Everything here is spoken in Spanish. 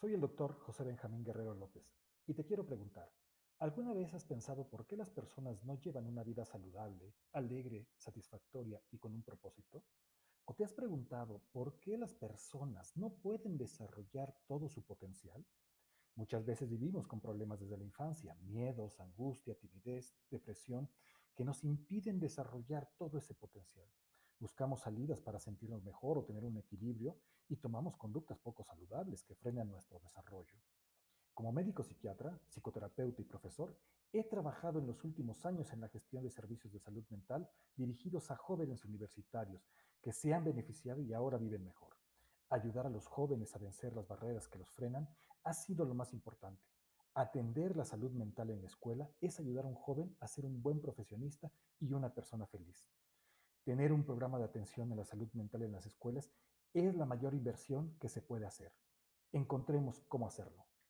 Soy el doctor José Benjamín Guerrero López y te quiero preguntar, ¿alguna vez has pensado por qué las personas no llevan una vida saludable, alegre, satisfactoria y con un propósito? ¿O te has preguntado por qué las personas no pueden desarrollar todo su potencial? Muchas veces vivimos con problemas desde la infancia, miedos, angustia, timidez, depresión, que nos impiden desarrollar todo ese potencial. Buscamos salidas para sentirnos mejor o tener un equilibrio y tomamos conductas poco saludables que frenan nuestro desarrollo. Como médico psiquiatra, psicoterapeuta y profesor, he trabajado en los últimos años en la gestión de servicios de salud mental dirigidos a jóvenes universitarios que se han beneficiado y ahora viven mejor. Ayudar a los jóvenes a vencer las barreras que los frenan ha sido lo más importante. Atender la salud mental en la escuela es ayudar a un joven a ser un buen profesionista y una persona feliz. Tener un programa de atención en la salud mental en las escuelas es la mayor inversión que se puede hacer. Encontremos cómo hacerlo.